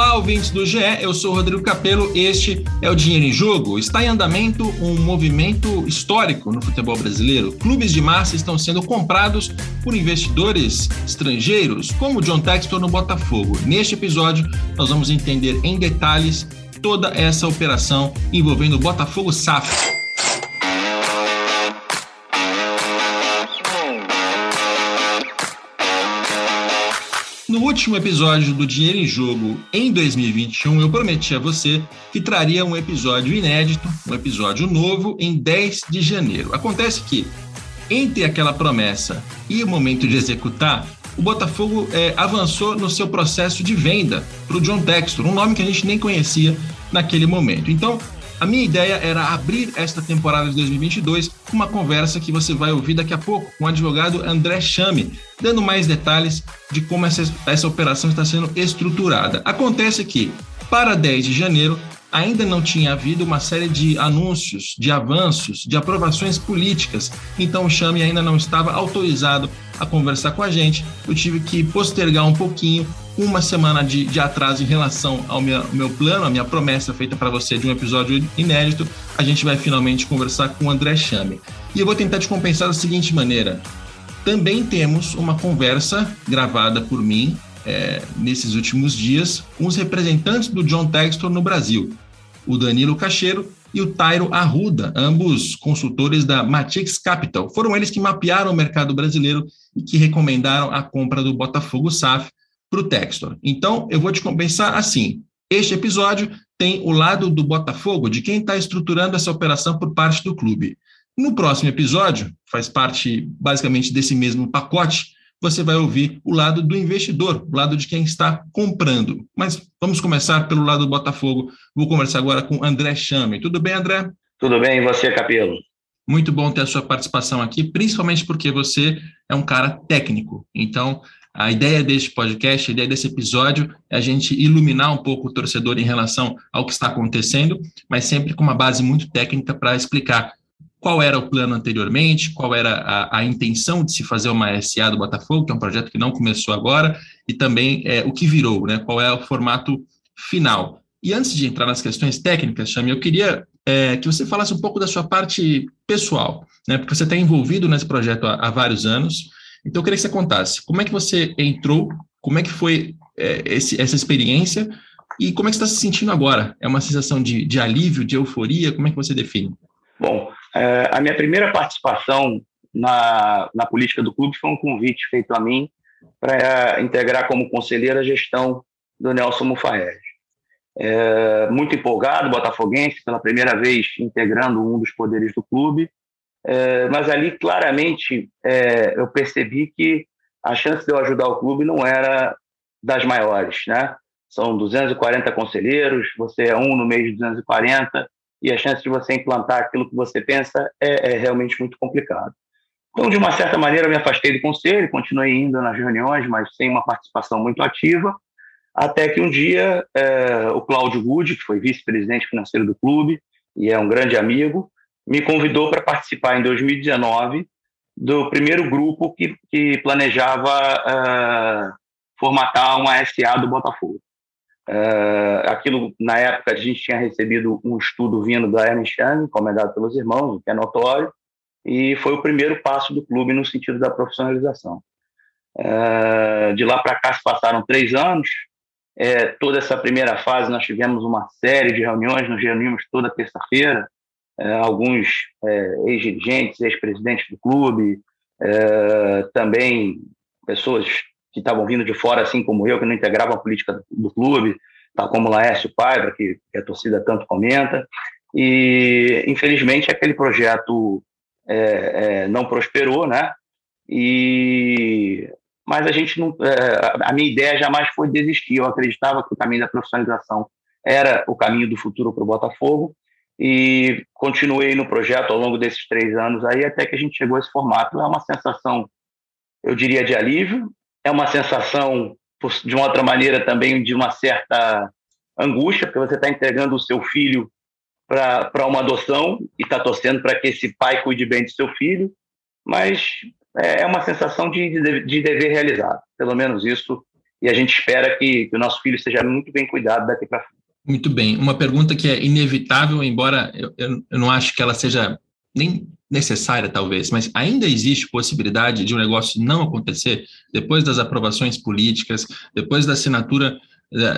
Olá, ouvintes do GE, eu sou Rodrigo Capello, este é o Dinheiro em Jogo. Está em andamento um movimento histórico no futebol brasileiro. Clubes de massa estão sendo comprados por investidores estrangeiros, como o John Textor no Botafogo. Neste episódio, nós vamos entender em detalhes toda essa operação envolvendo o Botafogo SAF. Último episódio do Dinheiro em Jogo, em 2021, eu prometi a você que traria um episódio inédito, um episódio novo, em 10 de janeiro. Acontece que, entre aquela promessa e o momento de executar, o Botafogo é, avançou no seu processo de venda para o John Textor, um nome que a gente nem conhecia naquele momento. Então, a minha ideia era abrir esta temporada de 2022 com uma conversa que você vai ouvir daqui a pouco com o advogado André Chame, dando mais detalhes de como essa, essa operação está sendo estruturada. Acontece que, para 10 de janeiro, ainda não tinha havido uma série de anúncios, de avanços, de aprovações políticas, então o Chame ainda não estava autorizado a conversar com a gente. Eu tive que postergar um pouquinho uma semana de, de atraso em relação ao meu, meu plano, a minha promessa feita para você de um episódio inédito, a gente vai finalmente conversar com o André Chame. E eu vou tentar te compensar da seguinte maneira. Também temos uma conversa gravada por mim é, nesses últimos dias com os representantes do John Textor no Brasil, o Danilo Cacheiro e o Tairo Arruda, ambos consultores da Matix Capital. Foram eles que mapearam o mercado brasileiro que recomendaram a compra do Botafogo SAF para o Textor. Então, eu vou te compensar assim. Este episódio tem o lado do Botafogo, de quem está estruturando essa operação por parte do clube. No próximo episódio, faz parte basicamente desse mesmo pacote, você vai ouvir o lado do investidor, o lado de quem está comprando. Mas vamos começar pelo lado do Botafogo. Vou conversar agora com André Chame. Tudo bem, André? Tudo bem, e você, Capelo? Muito bom ter a sua participação aqui, principalmente porque você é um cara técnico. Então, a ideia deste podcast, a ideia desse episódio é a gente iluminar um pouco o torcedor em relação ao que está acontecendo, mas sempre com uma base muito técnica para explicar qual era o plano anteriormente, qual era a, a, intenção de se fazer uma SA do Botafogo, que é um projeto que não começou agora, e também é, o que virou, né? qual é o formato final. E antes de entrar nas questões técnicas, Chame, eu queria é, que você falasse um pouco da sua parte pessoal, né? porque você está envolvido nesse projeto há, há vários anos, então, eu queria que você contasse como é que você entrou, como é que foi é, esse, essa experiência e como é que você está se sentindo agora? É uma sensação de, de alívio, de euforia? Como é que você define? Bom, é, a minha primeira participação na, na política do clube foi um convite feito a mim para integrar como conselheiro a gestão do Nelson Mufaez. É, muito empolgado, botafoguense, pela primeira vez integrando um dos poderes do clube, é, mas ali claramente é, eu percebi que a chance de eu ajudar o clube não era das maiores, né? São 240 conselheiros, você é um no meio de 240 e a chance de você implantar aquilo que você pensa é, é realmente muito complicado. Então, de uma certa maneira, eu me afastei do conselho, continuei indo nas reuniões, mas sem uma participação muito ativa, até que um dia é, o Cláudio Good, que foi vice-presidente financeiro do clube e é um grande amigo, me convidou para participar em 2019 do primeiro grupo que, que planejava uh, formatar uma SA do Botafogo. Uh, aquilo, na época, a gente tinha recebido um estudo vindo da Ernst Young, encomendado pelos irmãos, que é notório, e foi o primeiro passo do clube no sentido da profissionalização. Uh, de lá para cá se passaram três anos. É, toda essa primeira fase nós tivemos uma série de reuniões, nos reunimos toda terça-feira, é, alguns é, ex-dirigentes, ex-presidentes do clube, é, também pessoas que estavam vindo de fora, assim como eu, que não integravam a política do clube, tal como Laércio Paiva, que, a torcida tanto comenta. E, infelizmente, aquele projeto é, é, não prosperou, né? E, mas a gente não, é, a minha ideia jamais foi desistir. Eu acreditava que o caminho da profissionalização era o caminho do futuro para o Botafogo e continuei no projeto ao longo desses três anos aí, até que a gente chegou a esse formato. É uma sensação eu diria, de alívio. É uma sensação, de uma outra maneira, também de uma certa angústia, porque você está entregando o seu filho para uma adoção e está torcendo para que esse pai cuide bem do seu filho, mas é uma sensação de, de, de dever realizado, pelo menos isso, e a gente espera que, que o nosso filho seja muito bem cuidado daqui para frente. Muito bem. Uma pergunta que é inevitável, embora eu, eu, eu não acho que ela seja nem necessária, talvez, mas ainda existe possibilidade de um negócio não acontecer depois das aprovações políticas, depois da assinatura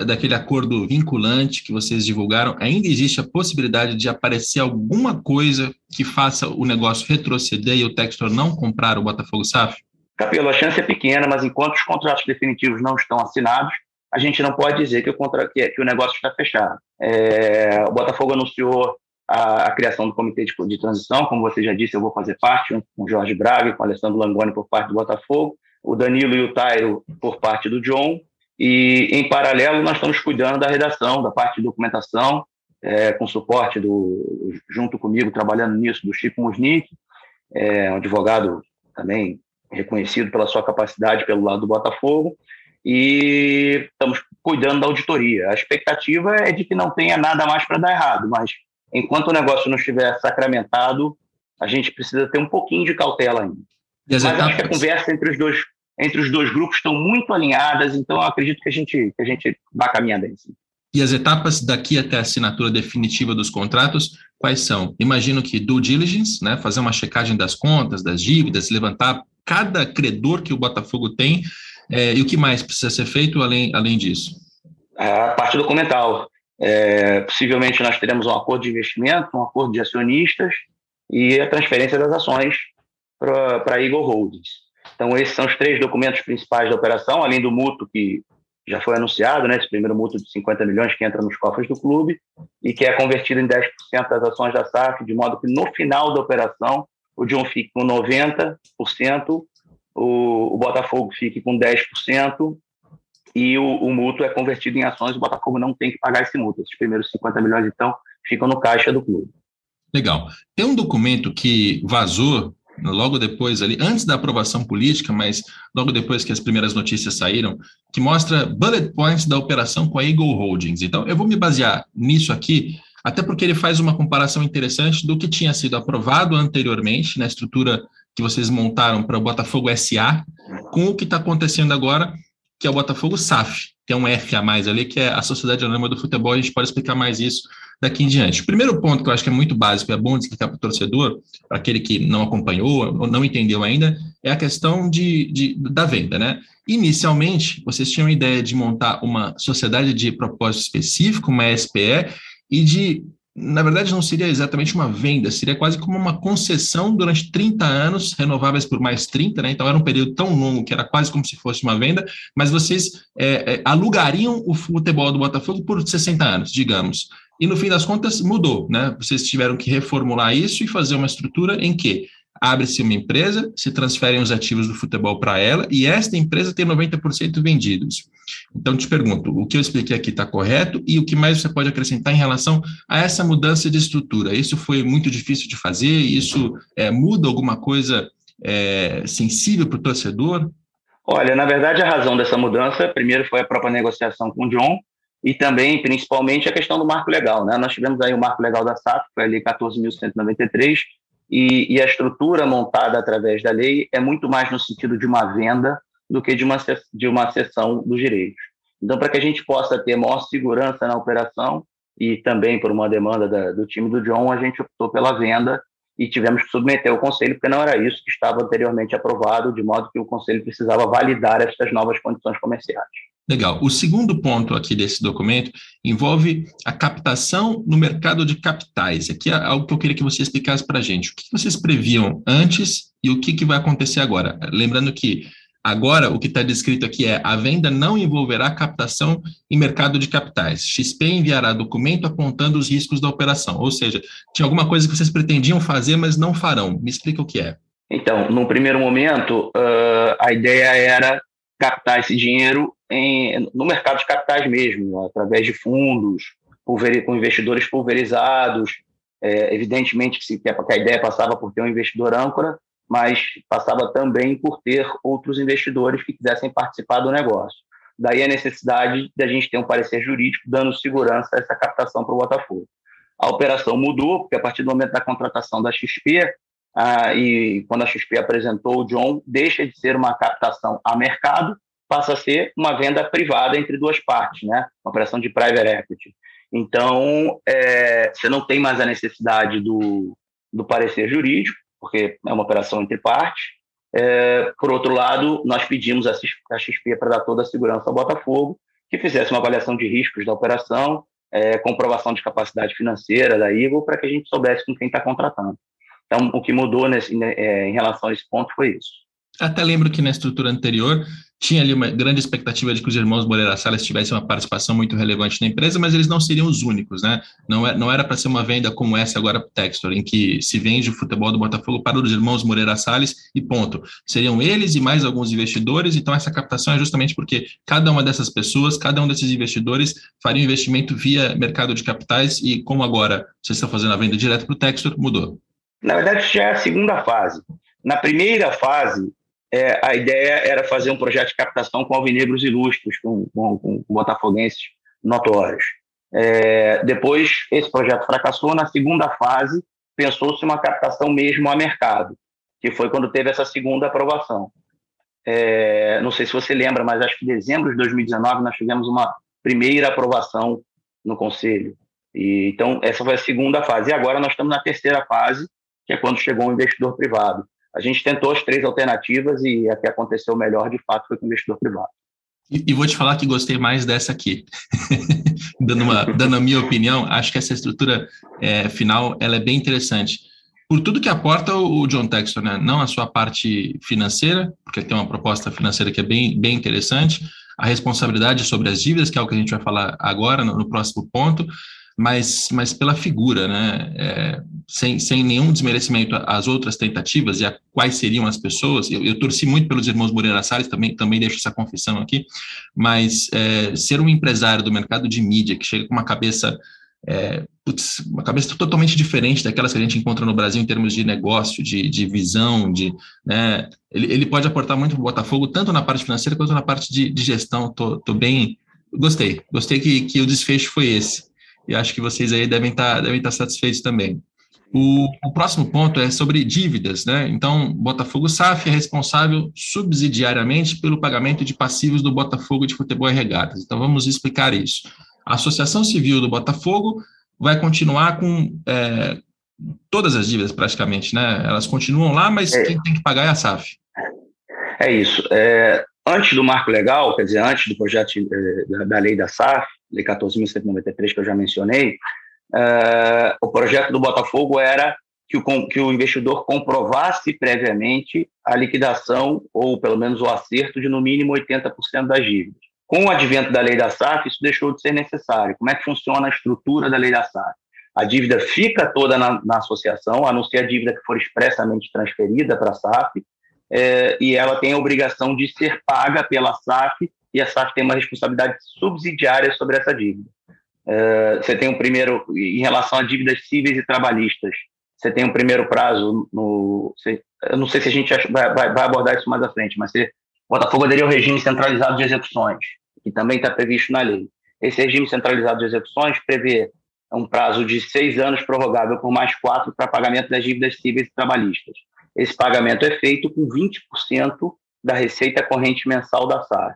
daquele acordo vinculante que vocês divulgaram, ainda existe a possibilidade de aparecer alguma coisa que faça o negócio retroceder e o Textor não comprar o Botafogo SAF? Capelo, a chance é pequena, mas enquanto os contratos definitivos não estão assinados, a gente não pode dizer que o, contra, que, o negócio está fechado. É, o Botafogo anunciou a, a, criação do comitê de, de, transição, como você já disse, eu vou fazer parte, com o Jorge Braga, com o Alessandro Langoni por parte do Botafogo, o Danilo e o Tairo por parte do John, e, em paralelo, nós estamos cuidando da redação, da parte de documentação, é, com suporte do, junto comigo, trabalhando nisso, do Chico Musnick, é, um advogado também reconhecido pela sua capacidade pelo lado do Botafogo, e estamos cuidando da auditoria. A expectativa é de que não tenha nada mais para dar errado, mas enquanto o negócio não estiver sacramentado, a gente precisa ter um pouquinho de cautela ainda. Mas etapas... acho que a conversa entre os dois entre os dois grupos estão muito alinhadas, então eu acredito que a gente que a gente vai caminhar bem. Sim. E as etapas daqui até a assinatura definitiva dos contratos, quais são? Imagino que due diligence, né, fazer uma checagem das contas, das dívidas, levantar cada credor que o Botafogo tem, é, e o que mais precisa ser feito além, além disso? A parte documental. É, possivelmente nós teremos um acordo de investimento, um acordo de acionistas e a transferência das ações para a Eagle Holdings. Então, esses são os três documentos principais da operação, além do mútuo que já foi anunciado, né, esse primeiro mútuo de 50 milhões que entra nos cofres do clube e que é convertido em 10% das ações da SAF, de modo que no final da operação o John fique com 90%, o, o Botafogo fique com 10% e o, o mútuo é convertido em ações, o Botafogo não tem que pagar esse mútuo. Esses primeiros 50 milhões, então, ficam no caixa do clube. Legal. Tem um documento que vazou logo depois ali, antes da aprovação política, mas logo depois que as primeiras notícias saíram, que mostra bullet points da operação com a Eagle Holdings. Então, eu vou me basear nisso aqui, até porque ele faz uma comparação interessante do que tinha sido aprovado anteriormente na estrutura que vocês montaram para o Botafogo SA, com o que está acontecendo agora, que é o Botafogo SAF. Tem um F a mais ali, que é a Sociedade Anônima do Futebol, a gente pode explicar mais isso daqui em diante. O primeiro ponto que eu acho que é muito básico, é bom explicar para o torcedor, para aquele que não acompanhou ou não entendeu ainda, é a questão de, de, da venda, né? Inicialmente, vocês tinham a ideia de montar uma sociedade de propósito específico, uma SPE, e de na verdade, não seria exatamente uma venda, seria quase como uma concessão durante 30 anos, renováveis por mais 30, né? Então era um período tão longo que era quase como se fosse uma venda, mas vocês é, é, alugariam o futebol do Botafogo por 60 anos, digamos. E no fim das contas mudou, né? Vocês tiveram que reformular isso e fazer uma estrutura em que abre-se uma empresa, se transferem os ativos do futebol para ela e esta empresa tem 90% vendidos. Então, te pergunto, o que eu expliquei aqui está correto e o que mais você pode acrescentar em relação a essa mudança de estrutura? Isso foi muito difícil de fazer? Isso é, muda alguma coisa é, sensível para o torcedor? Olha, na verdade, a razão dessa mudança, primeiro foi a própria negociação com o John e também, principalmente, a questão do marco legal. Né? Nós tivemos aí o marco legal da SAF, foi ali 14.193, e, e a estrutura montada através da lei é muito mais no sentido de uma venda do que de uma, de uma cessão dos direitos. Então, para que a gente possa ter maior segurança na operação e também por uma demanda da, do time do John, a gente optou pela venda e tivemos que submeter ao conselho, porque não era isso que estava anteriormente aprovado, de modo que o conselho precisava validar estas novas condições comerciais. Legal. O segundo ponto aqui desse documento envolve a captação no mercado de capitais. Aqui é algo que eu queria que você explicasse para a gente. O que vocês previam antes e o que, que vai acontecer agora? Lembrando que agora o que está descrito aqui é a venda não envolverá captação em mercado de capitais. XP enviará documento apontando os riscos da operação. Ou seja, tinha alguma coisa que vocês pretendiam fazer, mas não farão. Me explica o que é. Então, no primeiro momento, uh, a ideia era captar esse dinheiro em, no mercado de capitais mesmo, através de fundos, pulver, com investidores pulverizados. É, evidentemente que, se, que a ideia passava por ter um investidor âncora, mas passava também por ter outros investidores que quisessem participar do negócio. Daí a necessidade de a gente ter um parecer jurídico dando segurança a essa captação para o Botafogo. A operação mudou, porque a partir do momento da contratação da XP, ah, e quando a XP apresentou o John, deixa de ser uma captação a mercado, passa a ser uma venda privada entre duas partes, né? uma operação de private equity. Então, é, você não tem mais a necessidade do, do parecer jurídico, porque é uma operação entre partes. É, por outro lado, nós pedimos a XP para dar toda a segurança ao Botafogo, que fizesse uma avaliação de riscos da operação, é, comprovação de capacidade financeira da Eagle, para que a gente soubesse com quem está contratando. Então, o que mudou nesse, né, é, em relação a esse ponto foi isso. Até lembro que na estrutura anterior tinha ali uma grande expectativa de que os irmãos Moreira Salles tivessem uma participação muito relevante na empresa, mas eles não seriam os únicos, né? Não, é, não era para ser uma venda como essa agora para o Textor, em que se vende o futebol do Botafogo para os irmãos Moreira Salles e ponto. Seriam eles e mais alguns investidores, então essa captação é justamente porque cada uma dessas pessoas, cada um desses investidores faria um investimento via mercado de capitais e como agora vocês estão fazendo a venda direto para o Textor, mudou. Na verdade, já é a segunda fase. Na primeira fase, é, a ideia era fazer um projeto de captação com alvinegros ilustres, com, com, com botafoguenses notórios. É, depois, esse projeto fracassou. Na segunda fase, pensou-se uma captação mesmo a mercado, que foi quando teve essa segunda aprovação. É, não sei se você lembra, mas acho que em dezembro de 2019 nós tivemos uma primeira aprovação no Conselho. E, então, essa foi a segunda fase. E agora nós estamos na terceira fase, que é quando chegou um investidor privado. A gente tentou as três alternativas e a que aconteceu melhor, de fato, foi com o investidor privado. E, e vou te falar que gostei mais dessa aqui. dando, uma, dando a minha opinião, acho que essa estrutura é, final ela é bem interessante. Por tudo que aporta o John Texton, né? não a sua parte financeira, porque tem uma proposta financeira que é bem, bem interessante, a responsabilidade sobre as dívidas, que é o que a gente vai falar agora, no, no próximo ponto, mas, mas pela figura, né? É, sem, sem nenhum desmerecimento às outras tentativas e a quais seriam as pessoas. Eu, eu torci muito pelos irmãos Moreira Salles, também, também deixo essa confissão aqui, mas é, ser um empresário do mercado de mídia que chega com uma cabeça. É, putz, uma cabeça totalmente diferente daquelas que a gente encontra no Brasil em termos de negócio, de, de visão, de, né, ele, ele pode aportar muito para o Botafogo, tanto na parte financeira quanto na parte de, de gestão. Tô, tô bem, gostei, gostei que, que o desfecho foi esse e acho que vocês aí devem estar, tá, devem tá satisfeitos também. O, o, próximo ponto é sobre dívidas, né? Então, Botafogo SAF é responsável subsidiariamente pelo pagamento de passivos do Botafogo de Futebol e Regatas. Então, vamos explicar isso. A Associação Civil do Botafogo vai continuar com é, todas as dívidas, praticamente, né? Elas continuam lá, mas é. quem tem que pagar é a SAF. É isso. É, antes do marco legal, quer dizer, antes do projeto é, da lei da SAF, Lei 14.193, que eu já mencionei, uh, o projeto do Botafogo era que o, que o investidor comprovasse previamente a liquidação, ou pelo menos o acerto, de no mínimo 80% das dívidas. Com o advento da lei da SAF, isso deixou de ser necessário. Como é que funciona a estrutura da lei da SAF? A dívida fica toda na, na associação, a não ser a dívida que for expressamente transferida para a SAF, é, e ela tem a obrigação de ser paga pela SAF e a SAF tem uma responsabilidade subsidiária sobre essa dívida. Uh, você tem um primeiro, em relação a dívidas cíveis e trabalhistas, você tem um primeiro prazo no. Você, eu não sei se a gente vai, vai, vai, abordar isso mais à frente, mas você, o Botafogo aderiu ao regime centralizado de execuções, que também está previsto na lei. Esse regime centralizado de execuções prevê um prazo de seis anos prorrogável por mais quatro para pagamento das dívidas cíveis e trabalhistas. Esse pagamento é feito com 20% da receita corrente mensal da SAF.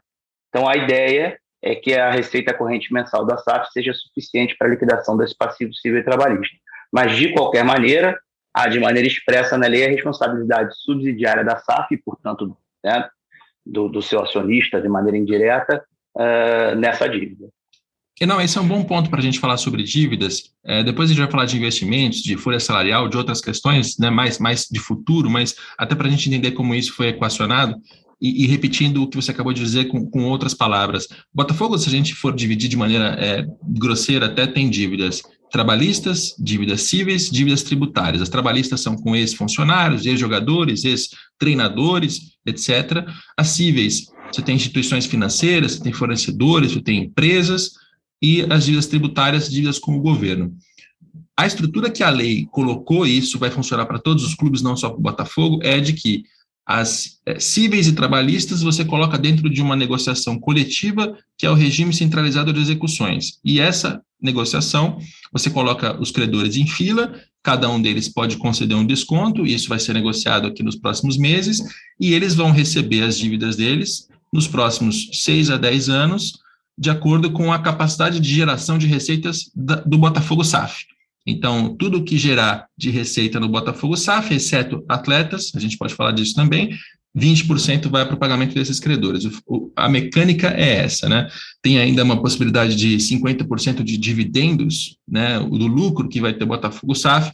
Então, a ideia é que a receita corrente mensal da SAF seja suficiente para a liquidação desse passivo civil e trabalhista. Mas, de qualquer maneira, há de maneira expressa na lei a responsabilidade subsidiária da SAF, e, portanto, né, do, do, seu acionista, de maneira indireta, uh, nessa dívida. E não, esse é um bom ponto para a gente falar sobre dívidas. É, depois a gente vai falar de investimentos, de folha salarial, de outras questões, né, mais, mais de futuro, mas até para a gente entender como isso foi equacionado, e, e, repetindo o que você acabou de dizer com, com, outras palavras. Botafogo, se a gente for dividir de maneira é, grosseira, até tem dívidas trabalhistas, dívidas cíveis, dívidas tributárias. As trabalhistas são com ex-funcionários, ex-jogadores, ex-treinadores, etc. As cíveis, você tem instituições financeiras, você tem fornecedores, você tem empresas, e as dívidas tributárias, dívidas com o governo. A estrutura que a lei colocou, e isso vai funcionar para todos os clubes, não só para o Botafogo, é de que as é, cíveis e trabalhistas você coloca dentro de uma negociação coletiva, que é o regime centralizado de execuções. E essa negociação, você coloca os credores em fila, cada um deles pode conceder um desconto, e isso vai ser negociado aqui nos próximos meses, e eles vão receber as dívidas deles nos próximos seis a dez anos, de acordo com a capacidade de geração de receitas do Botafogo SAF. Então, tudo que gerar de receita no Botafogo SAF, exceto atletas, a gente pode falar disso também, 20% vai para o pagamento desses credores. O, a mecânica é essa, né? Tem ainda uma possibilidade de 50% de dividendos, né, do lucro que vai ter o Botafogo SAF,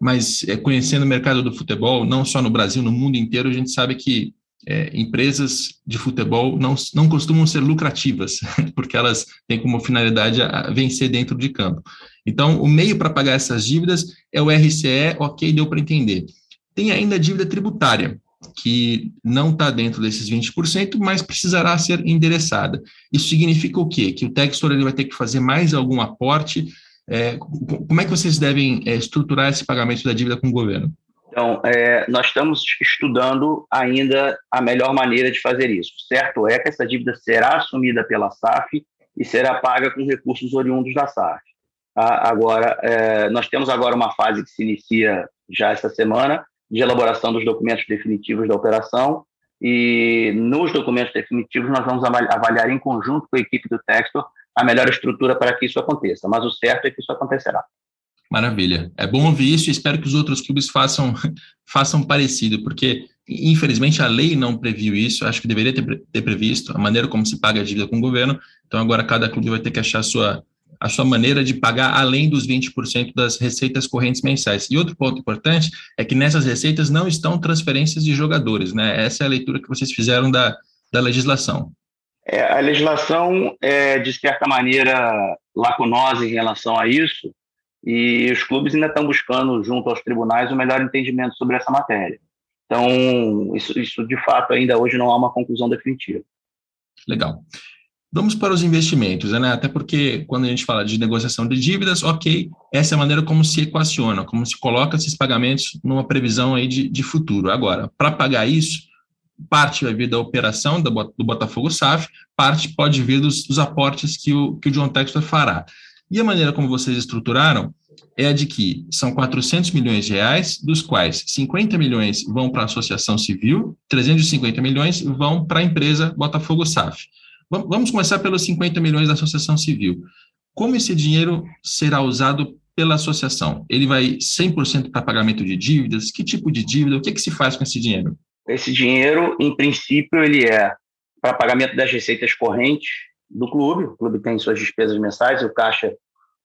mas é, conhecendo o mercado do futebol, não só no Brasil, no mundo inteiro, a gente sabe que é, empresas de futebol não, não costumam ser lucrativas, porque elas têm como finalidade a vencer dentro de campo. Então, o meio para pagar essas dívidas é o RCE, ok, deu para entender. Tem ainda a dívida tributária, que não está dentro desses 20%, mas precisará ser endereçada. Isso significa o quê? Que o Textor ele vai ter que fazer mais algum aporte. É, como é que vocês devem é, estruturar esse pagamento da dívida com o governo? Então, é, nós estamos estudando ainda a melhor maneira de fazer isso. Certo é que essa dívida será assumida pela SAF e será paga com recursos oriundos da SAF. Ah, agora, é, nós temos agora uma fase que se inicia já esta semana de elaboração dos documentos definitivos da operação e nos documentos definitivos nós vamos avaliar em conjunto com a equipe do Textor a melhor estrutura para que isso aconteça. Mas o certo é que isso acontecerá. Maravilha. É bom ouvir isso e espero que os outros clubes façam, façam parecido, porque, infelizmente, a lei não previu isso. Acho que deveria ter, ter previsto a maneira como se paga a dívida com o governo. Então, agora cada clube vai ter que achar a sua, a sua maneira de pagar além dos 20% das receitas correntes mensais. E outro ponto importante é que nessas receitas não estão transferências de jogadores, né? Essa é a leitura que vocês fizeram da, da legislação. É, a legislação é, de certa maneira, lacunosa em relação a isso, e os clubes ainda estão buscando, junto aos tribunais, o melhor entendimento sobre essa matéria. Então, isso, isso de fato ainda hoje não há uma conclusão definitiva. Legal. Vamos para os investimentos, né? Até porque quando a gente fala de negociação de dívidas, ok, essa é a maneira como se equaciona, como se coloca esses pagamentos numa previsão aí de, de futuro. Agora, para pagar isso, parte vai vir da operação do Botafogo SAF, parte pode vir dos, dos aportes que o, que o John Textor fará. E a maneira como vocês estruturaram é a de que são 400 milhões de reais, dos quais 50 milhões vão para a associação civil, 350 milhões vão para a empresa Botafogo SAF. Vamos começar pelos 50 milhões da associação civil. Como esse dinheiro será usado pela associação? Ele vai 100% para pagamento de dívidas? Que tipo de dívida? O que, é que se faz com esse dinheiro? Esse dinheiro, em princípio, ele é para pagamento das receitas correntes do clube. O clube tem suas despesas mensais, o caixa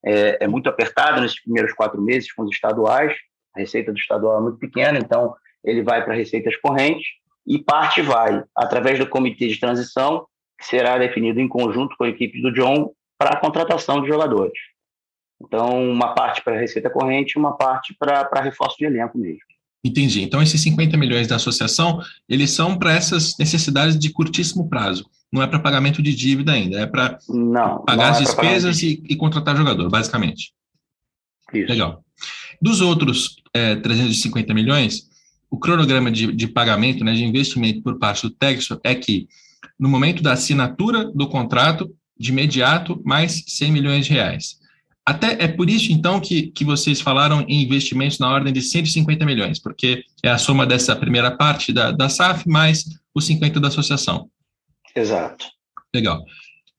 é, é muito apertado nesses primeiros quatro meses com os estaduais. A receita do estadual é muito pequena, então ele vai para receitas correntes e parte vai através do comitê de transição, que será definido em conjunto com a equipe do John para a contratação de jogadores. Então, uma parte para receita corrente uma parte para reforço de elenco mesmo. Entendi. Então, esses 50 milhões da associação, eles são para essas necessidades de curtíssimo prazo. Não é para pagamento de dívida ainda, é para pagar não as é despesas de... e, e, contratar jogador, basicamente. Isso. Legal. Dos outros é, 350 milhões, o cronograma de, de pagamento, né, de investimento por parte do Texo é que, no momento da assinatura do contrato, de imediato, mais 100 milhões de reais. Até é por isso, então, que, que vocês falaram em investimentos na ordem de 150 milhões, porque é a soma dessa primeira parte da, da SAF mais os 50 da associação. Exato. Legal.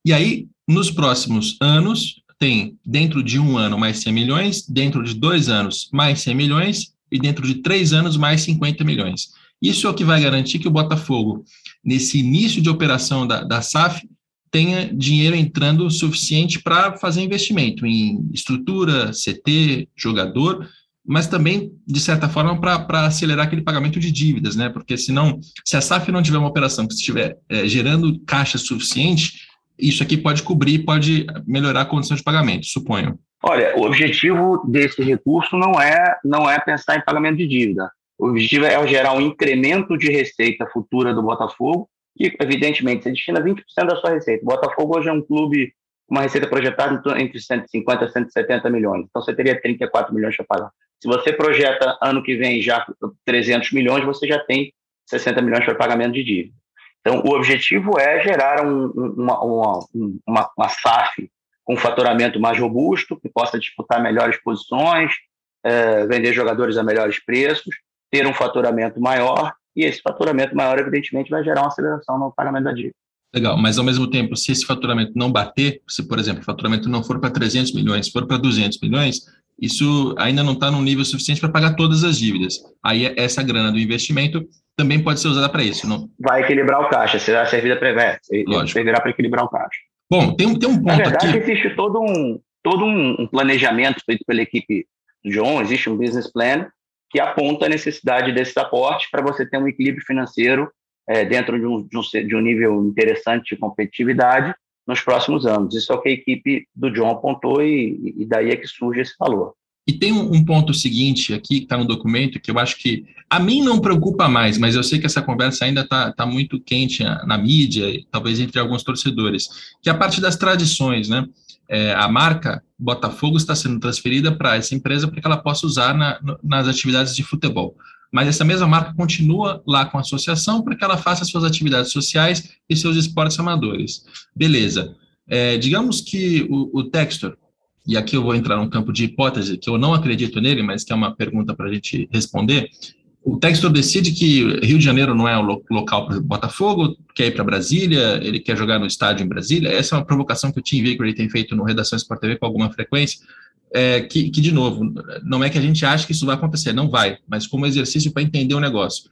E aí, nos próximos anos, tem dentro de um ano mais 100 milhões, dentro de dois anos mais 100 milhões e dentro de três anos mais 50 milhões. Isso é o que vai garantir que o Botafogo, nesse início de operação da, da SAF, tenha dinheiro entrando suficiente para fazer investimento em estrutura, CT, jogador, mas também, de certa forma, para acelerar aquele pagamento de dívidas, né? Porque senão, se a SAF não tiver uma operação que estiver é, gerando caixa suficiente, isso aqui pode cobrir, pode melhorar a condição de pagamento, suponho. Olha, o objetivo desse recurso não é, não é pensar em pagamento de dívida. O objetivo é gerar um incremento de receita futura do Botafogo que, evidentemente, você destina 20% da sua receita. O Botafogo hoje é um clube uma receita projetada entre 150 e 170 milhões. Então, você teria 34 milhões para pagar. Se você projeta ano que vem já 300 milhões, você já tem 60 milhões para pagamento de dívida. Então, o objetivo é gerar um, uma, uma, uma, uma SAF com faturamento mais robusto, que possa disputar melhores posições, é, vender jogadores a melhores preços, ter um faturamento maior, e esse faturamento maior, evidentemente, vai gerar uma aceleração no pagamento da dívida. Legal, mas ao mesmo tempo, se esse faturamento não bater, se, por exemplo, o faturamento não for para 300 milhões, for para 200 milhões, isso ainda não está num nível suficiente para pagar todas as dívidas. Aí essa grana do investimento também pode ser usada para isso. Não? Vai equilibrar o caixa, será servida para servirá para equilibrar o caixa. Bom, tem, tem um ponto Na verdade, aqui... existe todo um, todo um planejamento feito pela equipe do John, existe um business plan que aponta a necessidade desses aportes para você ter um equilíbrio financeiro é, dentro de um, de, um, de um nível interessante de competitividade nos próximos anos. Isso é o que a equipe do John apontou e, e daí é que surge esse valor. E tem um, ponto seguinte aqui que está no documento que eu acho que a mim não preocupa mais, mas eu sei que essa conversa ainda está tá muito quente na, na mídia, talvez entre alguns torcedores, que é a parte das tradições, né? É, a marca Botafogo está sendo transferida para essa empresa para que ela possa usar na, nas atividades de futebol mas essa mesma marca continua lá com a associação para que ela faça suas atividades sociais e seus esportes amadores. Beleza. É, digamos que o, o Textor, e aqui eu vou entrar num campo de hipótese, que eu não acredito nele, mas que é uma pergunta para a gente responder. O Textor decide que Rio de Janeiro não é o local para o Botafogo, quer ir para Brasília, ele quer jogar no estádio em Brasília. Essa é uma provocação que o Tim Vickery tem feito no Redação Sport TV com alguma frequência é, que, que, de novo, não é que a gente acha que isso vai acontecer, não vai, mas como exercício para entender o negócio.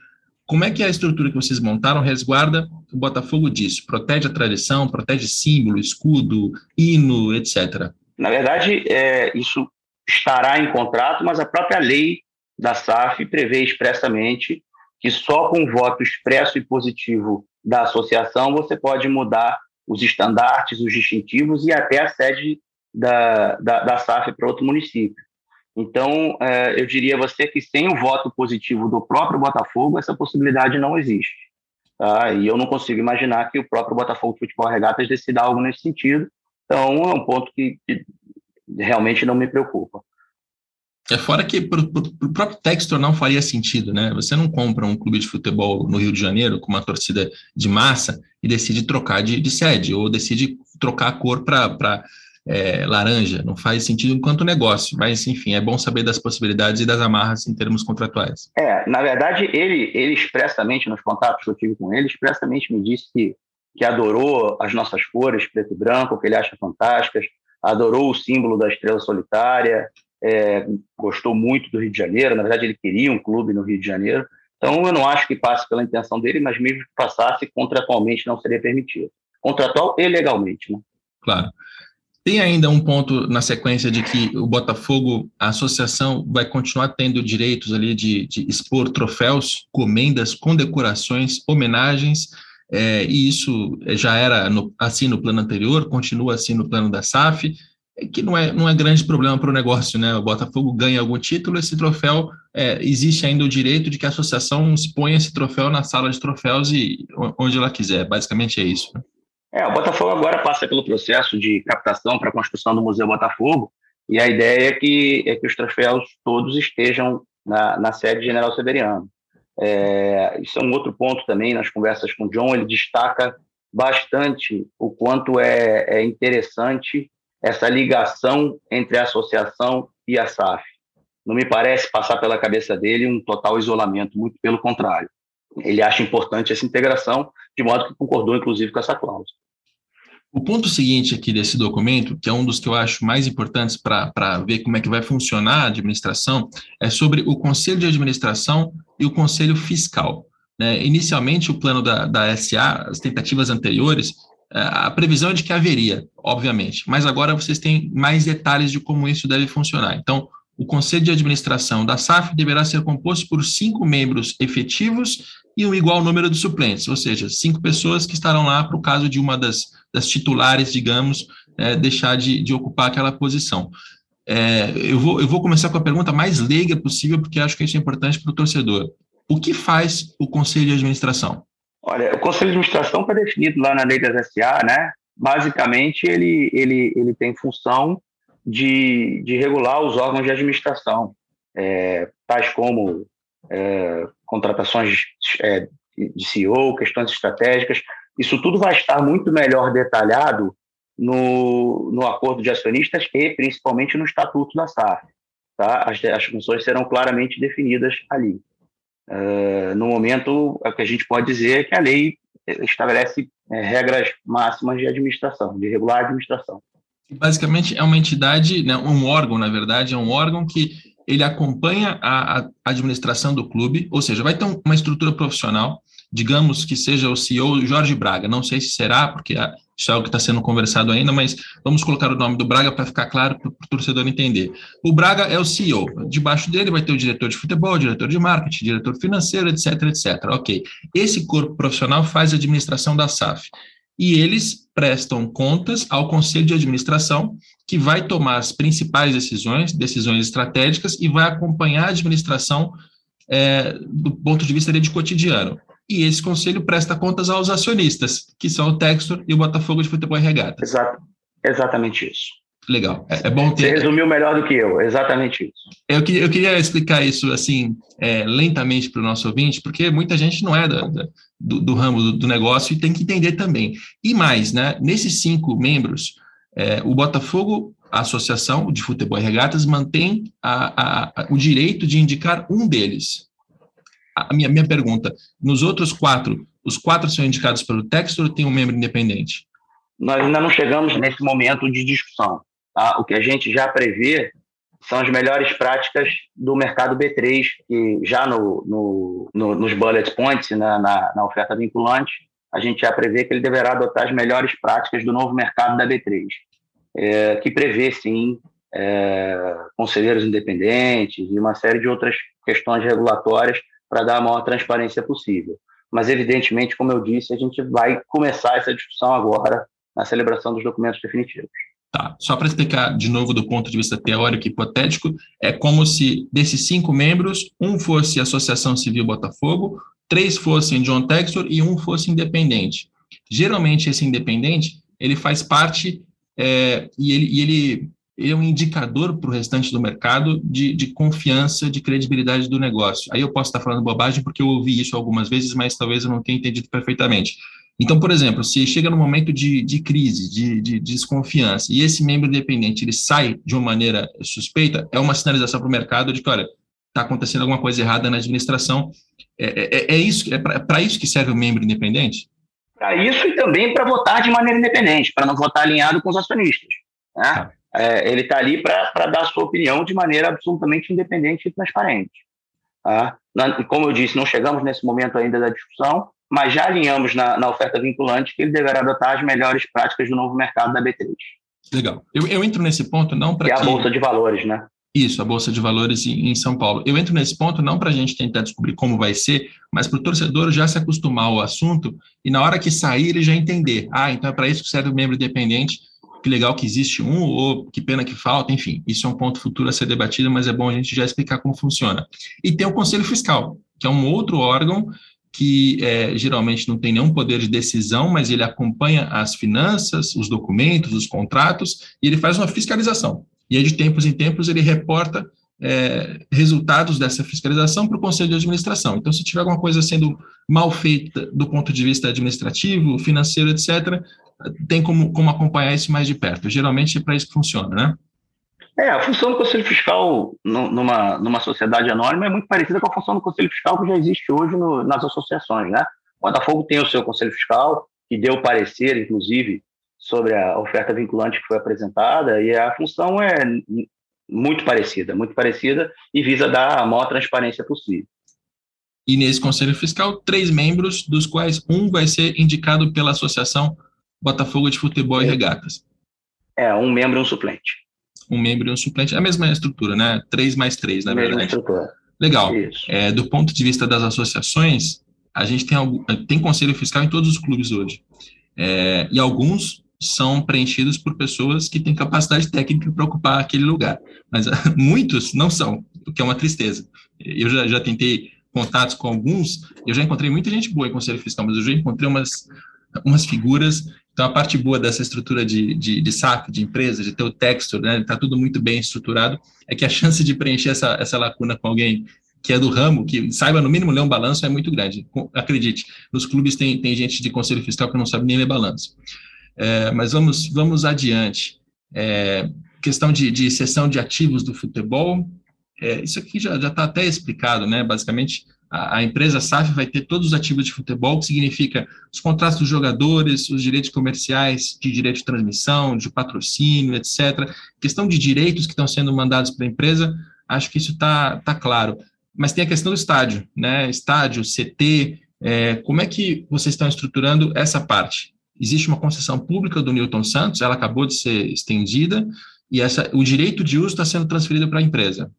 Como é que a estrutura que vocês montaram resguarda o Botafogo disso? Protege a tradição, protege símbolo, escudo, hino, etc. Na verdade, é, isso estará em contrato, mas a própria lei da SAF prevê expressamente que só com voto expresso e positivo da associação você pode mudar os estandartes, os distintivos e até a sede da, da, da SAF para outro município. Então, é, eu diria a você que sem o voto positivo do próprio Botafogo, essa possibilidade não existe. Tá? E eu não consigo imaginar que o próprio Botafogo Futebol Regatas decida algo nesse sentido. Então, é um ponto que, que realmente não me preocupa. É fora que para o próprio Textor não faria sentido, né? Você não compra um clube de futebol no Rio de Janeiro com uma torcida de massa e decide trocar de, de sede, ou decide trocar a cor para é, laranja, não faz sentido enquanto negócio, mas enfim, é bom saber das possibilidades e das amarras em termos contratuais. É, na verdade, ele, ele expressamente, nos contatos que eu tive com ele, expressamente me disse que, que adorou as nossas cores, preto e branco, que ele acha fantásticas, adorou o símbolo da estrela solitária, é, gostou muito do Rio de Janeiro, na verdade ele queria um clube no Rio de Janeiro, então eu não acho que passe pela intenção dele, mas mesmo que passasse, contratualmente não seria permitido. Contratual e legalmente, né? Claro. Tem ainda um ponto na sequência de que o Botafogo, a associação, vai continuar tendo direitos ali de, de expor troféus, comendas, condecorações, homenagens, é, e isso já era no, assim no plano anterior, continua assim no plano da SAF, é que não é, não é grande problema para o negócio, né? O Botafogo ganha algum título, esse troféu, é, existe ainda o direito de que a associação exponha esse troféu na sala de troféus e onde ela quiser, basicamente é isso. Né? É, o Botafogo agora passa pelo processo de captação para a construção do Museu Botafogo, e a ideia é que, é que os troféus todos estejam na, na sede General Severiano. É, isso é um outro ponto também nas conversas com o John, ele destaca bastante o quanto é, é interessante essa ligação entre a associação e a SAF. Não me parece passar pela cabeça dele um total isolamento, muito pelo contrário ele acha importante essa integração, de modo que concordou, inclusive, com essa cláusula. O ponto seguinte aqui desse documento, que é um dos que eu acho mais importantes para ver como é que vai funcionar a administração, é sobre o Conselho de Administração e o Conselho Fiscal. Né? Inicialmente, o plano da, da SA, as tentativas anteriores, é, a previsão é de que haveria, obviamente, mas agora vocês têm mais detalhes de como isso deve funcionar. Então, o Conselho de Administração da SAF deverá ser composto por cinco membros efetivos e um igual número de suplentes, ou seja, cinco pessoas que estarão lá para o caso de uma das, das titulares, digamos, é, deixar de, de, ocupar aquela posição. É, eu, vou, eu vou começar com a pergunta mais leiga possível, porque acho que isso é importante para o torcedor. O que faz o Conselho de Administração? Olha, o Conselho de Administração está definido lá na lei das SA, né? basicamente, ele, ele, ele tem função de, de regular os órgãos de administração, é, tais como é, contratações é, de CEO, questões estratégicas. Isso tudo vai estar muito melhor detalhado no, no acordo de acionistas e principalmente no estatuto da SAF. Tá? As, as funções serão claramente definidas ali. Uh, no momento, o que a gente pode dizer é que a lei estabelece é, regras máximas de administração, de regular administração. Basicamente, é uma entidade, né, um órgão, na verdade, é um órgão que ele acompanha a, a administração do clube, ou seja, vai ter uma estrutura profissional, digamos que seja o CEO Jorge Braga, não sei se será, porque isso é algo que está sendo conversado ainda, mas vamos colocar o nome do Braga para ficar claro para o torcedor entender. O Braga é o CEO, debaixo dele vai ter o diretor de futebol, diretor de marketing, diretor financeiro, etc, etc. Ok. Esse corpo profissional faz a administração da SAF e eles prestam contas ao conselho de administração, que vai tomar as principais decisões, decisões estratégicas, e vai acompanhar a administração é, do ponto de vista de cotidiano. E esse conselho presta contas aos acionistas, que são o Textor e o Botafogo de Futebol e Regata. Exato, exatamente isso. Legal, é, é bom ter. Você resumiu melhor do que eu, exatamente isso. Eu, eu queria explicar isso assim é, lentamente para o nosso ouvinte, porque muita gente não é da, da, do, do, ramo do, do, negócio e tem que entender também. E mais, né? Nesses cinco membros, é, o Botafogo, a Associação de Futebol e Regatas, mantém a, a, a, o direito de indicar um deles. A minha, minha pergunta: nos outros quatro, os quatro são indicados pelo texto ou tem um membro independente? Nós ainda não chegamos nesse momento de discussão. Tá? O que a gente já prevê são as melhores práticas do mercado B3, que já no, no, no nos bullet points, na, na, na, oferta vinculante, a gente já prevê que ele deverá adotar as melhores práticas do novo mercado da B3, é, que prevê, sim, é, conselheiros independentes e uma série de outras questões regulatórias para dar a maior transparência possível. Mas, evidentemente, como eu disse, a gente vai começar essa discussão agora na celebração dos documentos definitivos. Tá. Só para explicar de novo do ponto de vista teórico e hipotético, é como se desses cinco membros, um fosse Associação Civil Botafogo, três fossem John Textor e um fosse independente. Geralmente esse independente ele faz parte é, e, ele, e ele, ele, é um indicador para o restante do mercado de, de confiança, de credibilidade do negócio. Aí eu posso estar falando bobagem porque eu ouvi isso algumas vezes, mas talvez eu não tenha entendido perfeitamente. Então, por exemplo, se chega no momento de, de crise, de, de, desconfiança, e esse membro independente ele sai de uma maneira suspeita, é uma sinalização para o mercado de que, olha, está acontecendo alguma coisa errada na administração. É, é, é, é isso, é para isso que serve o membro independente? Para isso e também para votar de maneira independente, para não votar alinhado com os acionistas. Né? Ah. É, ele está ali para dar a sua opinião de maneira absolutamente independente e transparente. Tá? Como eu disse, não chegamos nesse momento ainda da discussão, mas já alinhamos na, na, oferta vinculante que ele deverá adotar as melhores práticas do novo mercado da B3. Legal. Eu, eu entro nesse ponto não para. Que é a Bolsa de Valores, né? Isso, a Bolsa de Valores em, em São Paulo. Eu entro nesse ponto não para a gente tentar descobrir como vai ser, mas para o torcedor já se acostumar ao assunto e na hora que sair ele já entender. Ah, então é para isso que serve o membro independente. Que legal que existe um, ou que pena que falta, enfim, isso é um ponto futuro a ser debatido, mas é bom a gente já explicar como funciona. E tem o Conselho Fiscal, que é um outro órgão que é, geralmente não tem nenhum poder de decisão, mas ele acompanha as finanças, os documentos, os contratos, e ele faz uma fiscalização. E aí, de tempos em tempos, ele reporta é, resultados dessa fiscalização para o Conselho de Administração. Então, se tiver alguma coisa sendo mal feita do ponto de vista administrativo, financeiro, etc., tem como, como acompanhar isso mais de perto. Geralmente é para isso que funciona, né? É, a função do Conselho Fiscal numa, numa sociedade anônima é muito parecida com a função do Conselho Fiscal que já existe hoje no, nas associações, né? O Botafogo tem o seu Conselho Fiscal, que deu parecer, inclusive, sobre a oferta vinculante que foi apresentada, e a função é muito parecida, muito parecida, e visa dar a maior transparência possível. E nesse Conselho Fiscal, três membros, dos quais um vai ser indicado pela Associação Botafogo de Futebol é. e Regatas. É, um membro e um suplente um membro e um suplente, é a mesma estrutura, né? Três mais três, na mesma verdade. Estrutura. Legal. É, do ponto de vista das associações, a gente tem, algum, tem conselho fiscal em todos os clubes hoje. É, e alguns são preenchidos por pessoas que têm capacidade técnica para ocupar aquele lugar. Mas muitos não são, o que é uma tristeza. Eu já, já tentei contatos com alguns, eu já encontrei muita gente boa em conselho fiscal, mas eu já encontrei umas, umas figuras Então, a parte boa dessa estrutura de, de, de SAF, de empresa, de ter o texture, né, está tudo muito bem estruturado, é que a chance de preencher essa, essa lacuna com alguém que é do ramo, que saiba no mínimo ler um balanço, é muito grande. Acredite, nos clubes tem, tem gente de conselho fiscal que não sabe nem ler balanço. É, mas vamos, vamos adiante. É, questão de, de cessão de ativos do futebol, é, isso aqui já está até explicado, né? Basicamente, a, empresa SAF vai ter todos os ativos de futebol, que significa os contratos dos jogadores, os direitos comerciais de direito de transmissão, de patrocínio, etc. Questão de direitos que estão sendo mandados para a empresa, acho que isso está tá claro. Mas tem a questão do estádio, né? Estádio, CT, é, como é que vocês estão estruturando essa parte? Existe uma concessão pública do Newton Santos, ela acabou de ser estendida, e essa, o direito de uso está sendo transferido para a empresa.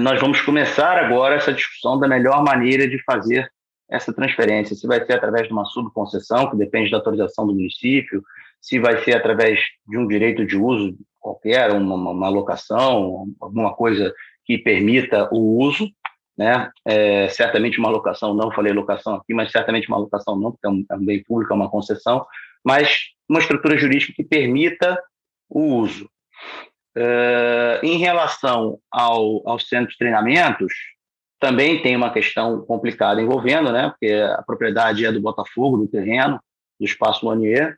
Nós vamos começar agora essa discussão da melhor maneira de fazer essa transferência. Se vai ser através de uma subconcessão, que depende da autorização do município, se vai ser através de um direito de uso qualquer, uma, uma locação, alguma coisa que permita o uso, né? É, certamente uma locação, não falei locação aqui, mas certamente uma locação não, porque é um, é um bem público, é uma concessão, mas uma estrutura jurídica que permita o uso. Uh, em relação ao, aos centros de treinamentos, também tem uma questão complicada envolvendo, né? Porque a propriedade é do Botafogo, do terreno, do espaço Lonier,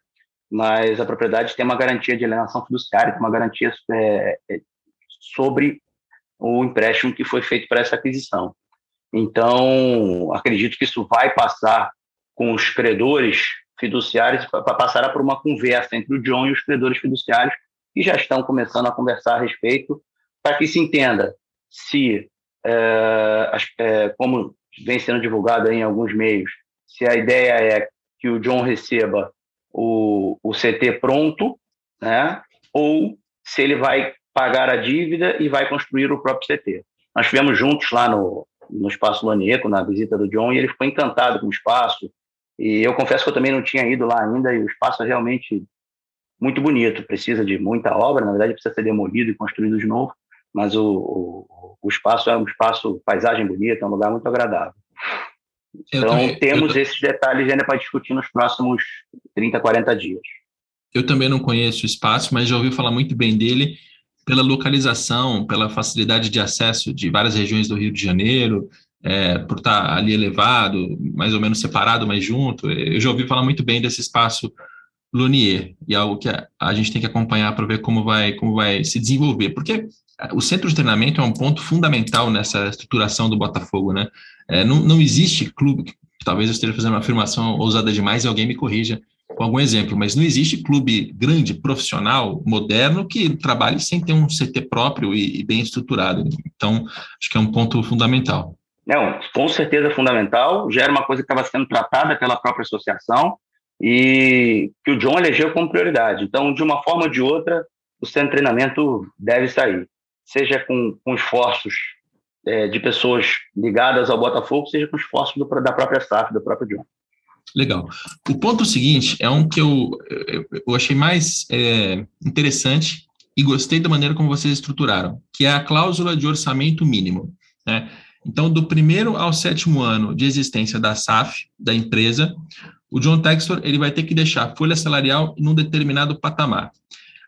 mas a propriedade tem uma garantia de alienação fiduciária, tem uma garantia é, é, sobre o empréstimo que foi feito para essa aquisição. Então, acredito que isso vai passar com os credores fiduciários, passará por uma conversa entre o John e os credores fiduciários que já estão começando a conversar a respeito, para que se entenda se, é, é, como vem sendo divulgado em alguns meios, se a ideia é que o John receba o, o CT pronto, né, ou se ele vai pagar a dívida e vai construir o próprio CT. Nós estivemos juntos lá no, no Espaço Lanieco, na visita do John, e ele ficou encantado com o espaço. E eu confesso que eu também não tinha ido lá ainda, e o espaço é realmente muito bonito, precisa de muita obra, na verdade precisa ser demolido e construído de novo, mas o, o, o espaço é um espaço, paisagem bonita, é um lugar muito agradável. Então, também, temos eu... esses detalhes ainda para discutir nos próximos 30, 40 dias. Eu também não conheço o espaço, mas já ouvi falar muito bem dele pela localização, pela facilidade de acesso de várias regiões do Rio de Janeiro, é, por estar ali elevado, mais ou menos separado, mas junto. Eu já ouvi falar muito bem desse espaço Lunier, e é algo que a, a gente tem que acompanhar para ver como vai, como vai se desenvolver, porque o centro de treinamento é um ponto fundamental nessa estruturação do Botafogo, né? É, não, não existe clube, talvez eu esteja fazendo uma afirmação ousada demais e alguém me corrija com algum exemplo, mas não existe clube grande, profissional, moderno, que trabalhe sem ter um CT próprio e, e bem estruturado. Então, acho que é um ponto fundamental. Não, com certeza fundamental, já era uma coisa que estava sendo tratada pela própria associação, e que o John elegeu como prioridade. Então, de uma forma ou de outra, o centro de treinamento deve sair, seja com, com esforços é, de pessoas ligadas ao Botafogo, seja com esforços do, da própria SAF, do próprio John. Legal. O ponto seguinte é um que eu, eu achei mais é, interessante e gostei da maneira como vocês estruturaram, que é a cláusula de orçamento mínimo. Né? Então, do primeiro ao sétimo ano de existência da SAF, da empresa, o John Textor ele vai ter que deixar a folha salarial em um determinado patamar.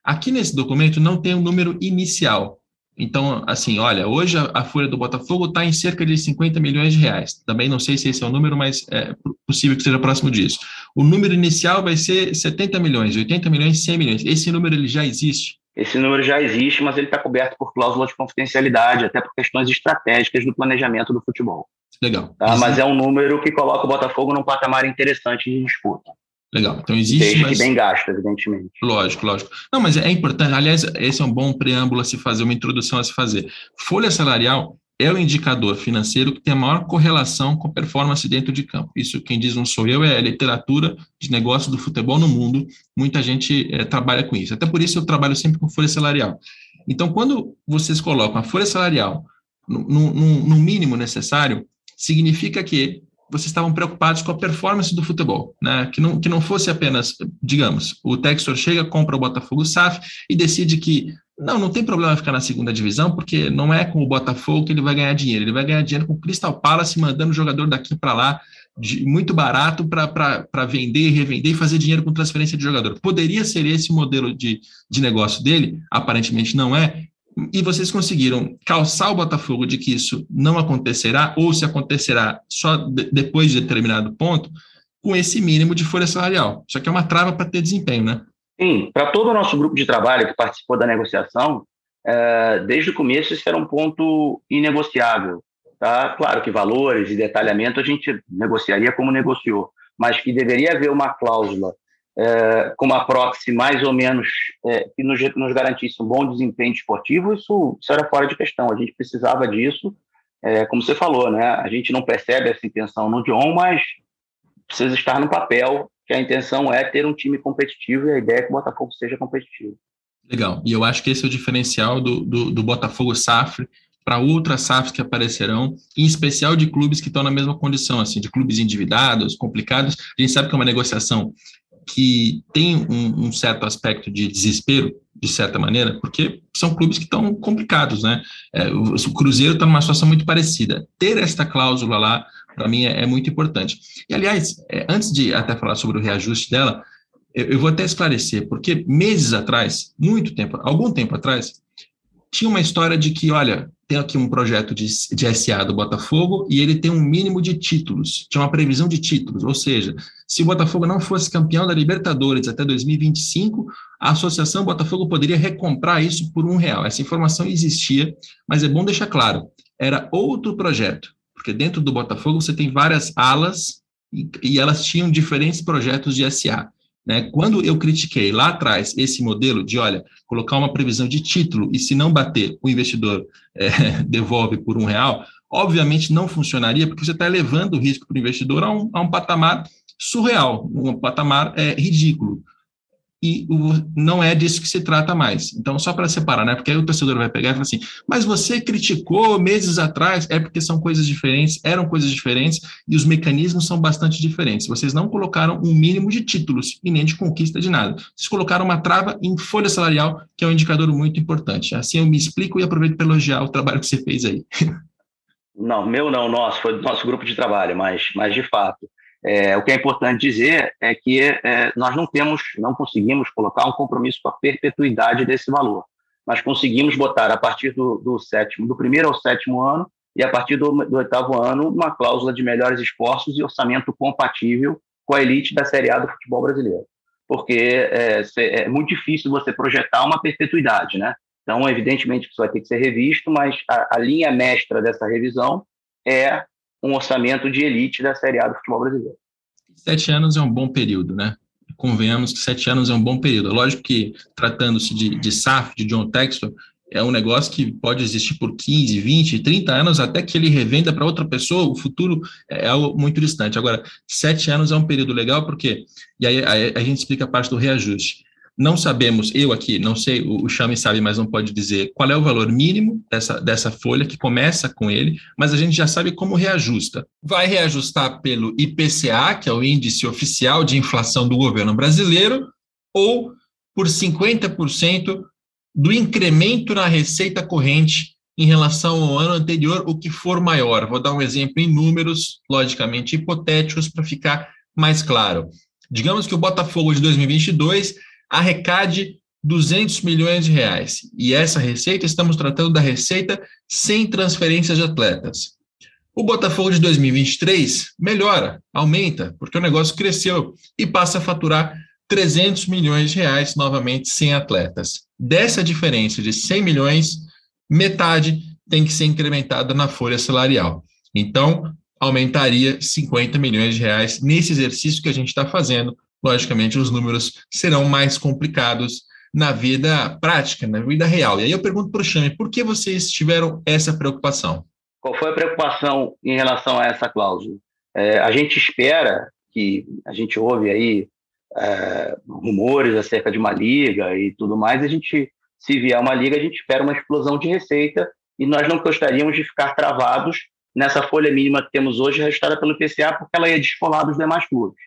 Aqui nesse documento não tem um número inicial. Então, assim, olha, hoje a, a folha do Botafogo está em cerca de 50 milhões de reais. Também não sei se esse é o número, mas é possível que seja próximo disso. O número inicial vai ser 70 milhões, 80 milhões, 100 milhões. Esse número ele já existe? Esse número já existe, mas ele está coberto por cláusula de confidencialidade, até por questões estratégicas do planejamento do futebol. Legal. Tá? Mas é um número que coloca o Botafogo num patamar interessante de disputa. Legal. Então existe. Desde mas... que bem gasto, evidentemente. Lógico, lógico. Não, mas é importante. Aliás, esse é um bom preâmbulo a se fazer, uma introdução a se fazer. Folha salarial é o indicador financeiro que tem a maior correlação com a performance dentro de campo. Isso quem diz não sou eu, é a literatura de negócio do futebol no mundo. Muita gente é, trabalha com isso. Até por isso eu trabalho sempre com folha salarial. Então, quando vocês colocam a folha salarial no, no, no mínimo necessário, significa que vocês estavam preocupados com a performance do futebol, né? Que não, que não fosse apenas, digamos, o Textor chega, compra o Botafogo SAF e decide que não, não tem problema ficar na segunda divisão, porque não é com o Botafogo que ele vai ganhar dinheiro, ele vai ganhar dinheiro com o Crystal Palace mandando o jogador daqui para lá de, muito barato para vender revender e fazer dinheiro com transferência de jogador. Poderia ser esse o modelo de, de negócio dele? Aparentemente não é. E vocês conseguiram calçar o Botafogo de que isso não acontecerá, ou se acontecerá só de, depois de determinado ponto, com esse mínimo de folha salarial. Isso aqui é uma trava para ter desempenho, né? Sim, para todo o nosso grupo de trabalho que participou da negociação, é, desde o começo isso era um ponto inegociável. Tá? Claro que valores e detalhamento a gente negociaria como negociou, mas que deveria haver uma cláusula é, com uma proxy mais ou menos é, que nos, nos, garantisse um bom desempenho esportivo, isso, isso, era fora de questão. A gente precisava disso, é, como você falou, né? A gente não percebe essa intenção no John, mas precisa estar no papel que a intenção é ter um time competitivo e a ideia é que o Botafogo seja competitivo. Legal. E eu acho que esse é o diferencial do, do, do Botafogo Safra para outras SAFs que aparecerão, em especial de clubes que estão na mesma condição, assim, de clubes endividados, complicados. A gente sabe que é uma negociação que tem um, um, certo aspecto de desespero, de certa maneira, porque são clubes que estão complicados, né? É, o, Cruzeiro está numa situação muito parecida. Ter esta cláusula lá, para mim, é, é, muito importante. E, aliás, é, antes de até falar sobre o reajuste dela, eu, eu vou até esclarecer, porque meses atrás, muito tempo, algum tempo atrás, tinha uma história de que, olha, tem aqui um projeto de, de SA do Botafogo e ele tem um mínimo de títulos, tinha uma previsão de títulos, ou seja, se o Botafogo não fosse campeão da Libertadores até 2025, a Associação Botafogo poderia recomprar isso por um real. Essa informação existia, mas é bom deixar claro, era outro projeto, porque dentro do Botafogo você tem várias alas e, e elas tinham diferentes projetos de SA. Né? Quando eu critiquei lá atrás esse modelo de, olha, colocar uma previsão de título e se não bater, o investidor é, devolve por um real, obviamente não funcionaria, porque você está elevando o risco para o investidor a um, a um patamar surreal, um patamar é, ridículo e não é disso que se trata mais. Então, só para separar, né? Porque aí o torcedor vai pegar e falar assim: mas você criticou meses atrás, é porque são coisas diferentes, eram coisas diferentes e os mecanismos são bastante diferentes. Vocês não colocaram um mínimo de títulos e nem de conquista de nada. Vocês colocaram uma trava em folha salarial, que é um indicador muito importante. Assim eu me explico e aproveito para elogiar o trabalho que você fez aí. Não, meu não, nosso, foi do nosso grupo de trabalho, mas, mas de fato. É, o que é importante dizer é que é, nós não temos, não conseguimos colocar um compromisso com a perpetuidade desse valor. Nós conseguimos botar a partir do, do sétimo, do primeiro ao sétimo ano e a partir do, do, oitavo ano uma cláusula de melhores esforços e orçamento compatível com a elite da Série A do futebol brasileiro, porque é, é muito difícil você projetar uma perpetuidade, né? Então, evidentemente, isso vai ter que ser revisto, mas a, a linha mestra dessa revisão é um orçamento de elite da Série A do futebol brasileiro. Sete anos é um bom período, né? Convenhamos que sete anos é um bom período. Lógico que, tratando-se de, de SAF, de John Textor, é um negócio que pode existir por 15, 20, 30 anos, até que ele revenda para outra pessoa, o futuro é algo muito distante. Agora, sete anos é um período legal, porque, e aí a, a gente explica a parte do reajuste. Não sabemos, eu aqui, não sei, o, Chame sabe, mas não pode dizer qual é o valor mínimo dessa, dessa folha que começa com ele, mas a gente já sabe como reajusta. Vai reajustar pelo IPCA, que é o índice oficial de inflação do governo brasileiro, ou por 50% do incremento na receita corrente em relação ao ano anterior, o que for maior. Vou dar um exemplo em números, logicamente hipotéticos, para ficar mais claro. Digamos que o Botafogo de 2022 arrecade 200 milhões de reais. E essa receita, estamos tratando da receita sem transferências de atletas. O Botafogo de 2023 melhora, aumenta, porque o negócio cresceu e passa a faturar 300 milhões de reais novamente sem atletas. Dessa diferença de 100 milhões, metade tem que ser incrementada na folha salarial. Então, aumentaria 50 milhões de reais nesse exercício que a gente está fazendo logicamente os números serão mais complicados na vida prática, na vida real. E aí eu pergunto para o Chame, por que vocês tiveram essa preocupação? Qual foi a preocupação em relação a essa cláusula? É, a gente espera que a gente ouve aí é, rumores acerca de uma liga e tudo mais, a gente, se vier uma liga, a gente espera uma explosão de receita e nós não gostaríamos de ficar travados nessa folha mínima que temos hoje, registrada pelo PCA, porque ela ia descolar dos demais clubes.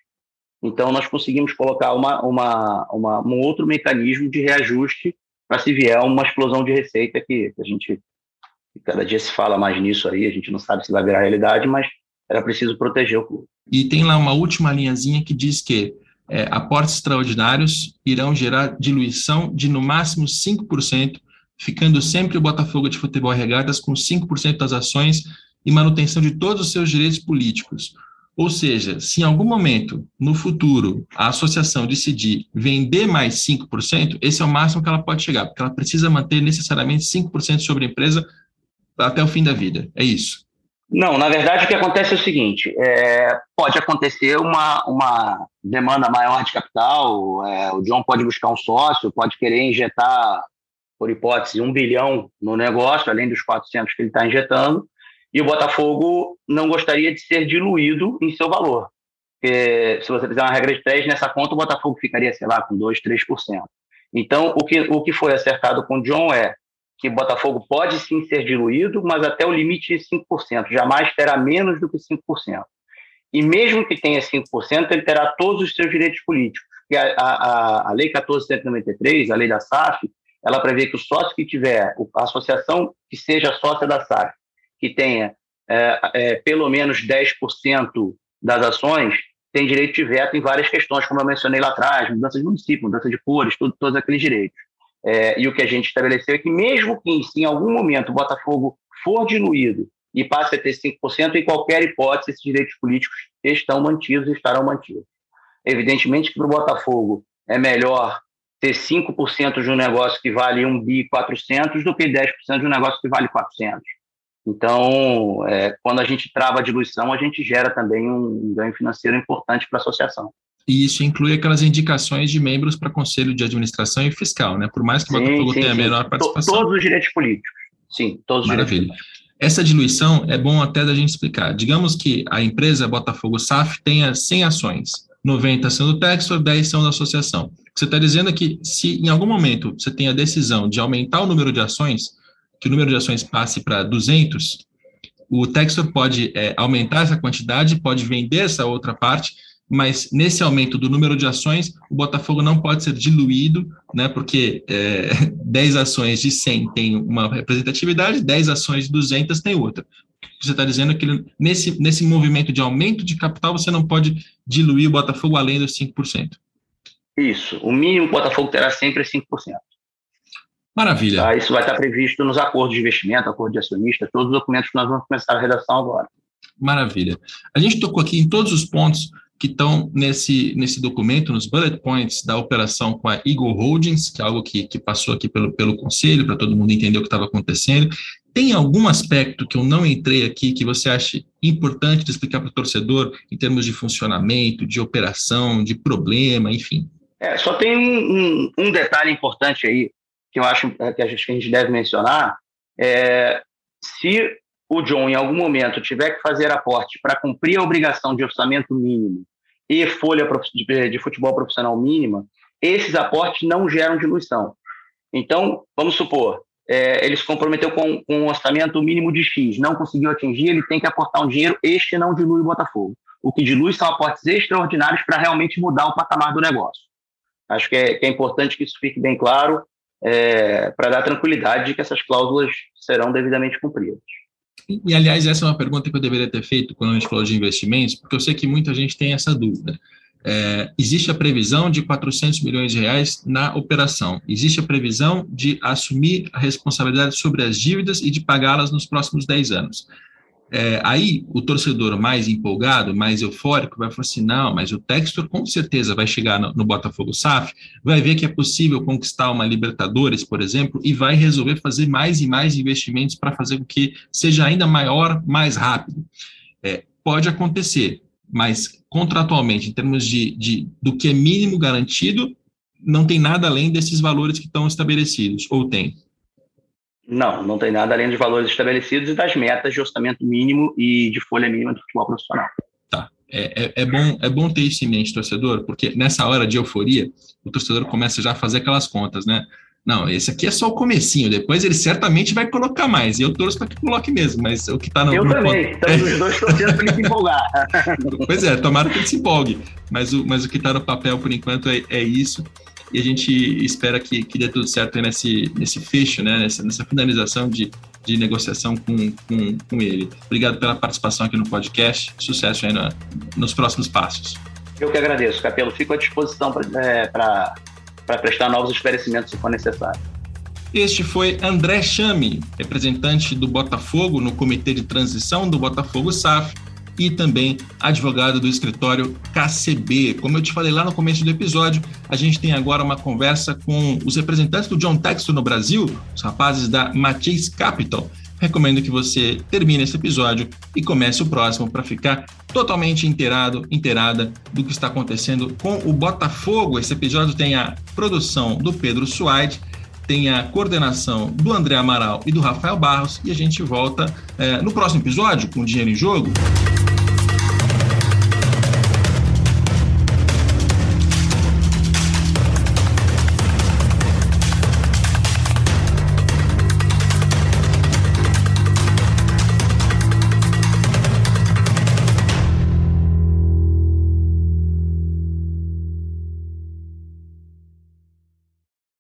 Então, nós conseguimos colocar uma, uma, uma um outro mecanismo de reajuste para se vier uma explosão de receita que a gente cada dia se fala mais nisso aí, a gente não sabe se vai virar realidade, mas era preciso proteger o clube. e tem lá uma última linhazinha que diz que é, aportes extraordinários irão gerar diluição de no máximo 5%, ficando sempre o Botafogo de Futebol Regatas com 5% das ações e manutenção de todos os seus direitos políticos. Ou seja, se em algum momento, no futuro, a associação decidir vender mais 5%, esse é o máximo que ela pode chegar, porque ela precisa manter necessariamente 5% sobre a empresa até o fim da vida. É isso. Não, na verdade o que acontece é o seguinte: é, pode acontecer uma, uma demanda maior de capital, é, o John pode buscar um sócio, pode querer injetar, por hipótese, um bilhão no negócio, além dos 400 que ele está injetando, e o Botafogo não gostaria de ser diluído em seu valor. Porque se você fizer uma regra de 3, nessa conta o Botafogo ficaria, sei lá, com 2, 3%. Então, o que, o que foi acertado com o John é que o Botafogo pode sim ser diluído, mas até o limite de 5%, jamais terá menos do que 5%. E mesmo que tenha 5%, ele terá todos os seus direitos políticos. E a, a, a Lei 1493, a lei da SAF, ela prevê que o sócio que tiver, a associação que seja sócia da SAF, que tenha é, é, pelo menos 10% das ações, tem direito de veto em várias questões, como eu mencionei lá atrás, mudança de município, mudança de cores, tudo, todos aqueles direitos. É, e o que a gente estabeleceu é que, mesmo que em algum momento o Botafogo for diluído e passe a ter 5%, em qualquer hipótese, esses direitos políticos estão mantidos e estarão mantidos. Evidentemente que para o Botafogo é melhor ter 5% de um negócio que vale 1 bi 400 do que 10% de um negócio que vale 400. Então, é, quando a gente trava a diluição, a gente gera também um ganho financeiro importante para a associação. E isso inclui aquelas indicações de membros para conselho de administração e fiscal, né? Por mais que o sim, Botafogo sim, tenha sim. menor participação. Todos os direitos políticos. Sim, todos os Maravilha. direitos políticos. Essa diluição é bom até da gente explicar. Digamos que a empresa Botafogo SAF tenha 100 ações, 90 são do Textor, 10 são da associação. Você está dizendo é que se em algum momento você tem a decisão de aumentar o número de ações, que o número de ações passe para 200, o Textor pode é, aumentar essa quantidade, pode vender essa outra parte mas nesse aumento do número de ações, o Botafogo não pode ser diluído, né, porque é, 10 ações de 100 tem uma representatividade, 10 ações de 200 tem outra. Você está dizendo que nesse, nesse movimento de aumento de capital, você não pode diluir o Botafogo além dos 5%. Isso, o mínimo o Botafogo terá sempre 5%. Maravilha. Tá? Isso vai estar previsto nos acordos de investimento, acordo de acionista, todos os documentos que nós vamos começar a redação agora. Maravilha. A gente tocou aqui em todos os pontos que estão nesse, nesse documento, nos bullet points da operação com a Eagle Holdings, que é algo que, que passou aqui pelo, pelo conselho, para todo mundo entender o que estava acontecendo. Tem algum aspecto que eu não entrei aqui que você acha importante de explicar para o torcedor em termos de funcionamento, de operação, de problema, enfim? É, só tem um, um, um, detalhe importante aí que eu acho é, que a gente, que a gente deve mencionar. É, se o John, em algum momento, tiver que fazer aporte para cumprir a obrigação de orçamento mínimo e folha de futebol profissional mínima, esses aportes não geram diluição. Então, vamos supor, é, ele se comprometeu com, com um orçamento mínimo de X, não conseguiu atingir, ele tem que aportar um dinheiro, este não dilui o Botafogo. O que dilui são aportes extraordinários para realmente mudar o patamar do negócio. Acho que é, que é importante que isso fique bem claro, é, para dar tranquilidade de que essas cláusulas serão devidamente cumpridas. E, aliás, essa é uma pergunta que eu deveria ter feito quando a gente falou de investimentos, porque eu sei que muita gente tem essa dúvida. É, existe a previsão de 400 milhões de reais na operação. Existe a previsão de assumir a responsabilidade sobre as dívidas e de pagá-las nos próximos 10 anos. É, aí o torcedor mais empolgado, mais eufórico, vai falar assim: não, mas o Textor com certeza vai chegar no, no, Botafogo SAF, vai ver que é possível conquistar uma Libertadores, por exemplo, e vai resolver fazer mais e mais investimentos para fazer com que seja ainda maior, mais rápido. É, pode acontecer, mas contratualmente, em termos de, de do que é mínimo garantido, não tem nada além desses valores que estão estabelecidos, ou tem? Não, não tem nada além dos valores estabelecidos e das metas de orçamento mínimo e de folha mínima do futebol profissional. Tá. É, é, é, bom, é bom ter isso em mente, torcedor, porque nessa hora de euforia, o torcedor começa já a fazer aquelas contas, né? Não, esse aqui é só o comecinho, depois ele certamente vai colocar mais, e eu torço para que coloque mesmo, mas o que está no... Eu no também, estamos os dois torcendo para ele se empolgar. pois é, tomara que ele se empolgue, mas o, mas o que está no papel, por enquanto, é, é isso, e a gente espera que, que dê tudo certo nesse, nesse fecho, né, nessa, nessa finalização de, de negociação com, com, com ele. Obrigado pela participação aqui no podcast. Sucesso aí no, nos próximos passos. Eu que agradeço, Capelo. Fico à disposição para é, prestar novos esclarecimentos se for necessário. Este foi André Chame, representante do Botafogo no Comitê de Transição do Botafogo SAF e também advogado do escritório KCB. Como eu te falei lá no começo do episódio, a gente tem agora uma conversa com os representantes do John Textor no Brasil, os rapazes da Matisse Capital. Recomendo que você termine esse episódio e comece o próximo para ficar totalmente inteirado, inteirada do que está acontecendo com o Botafogo. Esse episódio tem a produção do Pedro Suaide tem a coordenação do André Amaral e do Rafael Barros, e a gente volta é, no próximo episódio com Dinheiro em Jogo.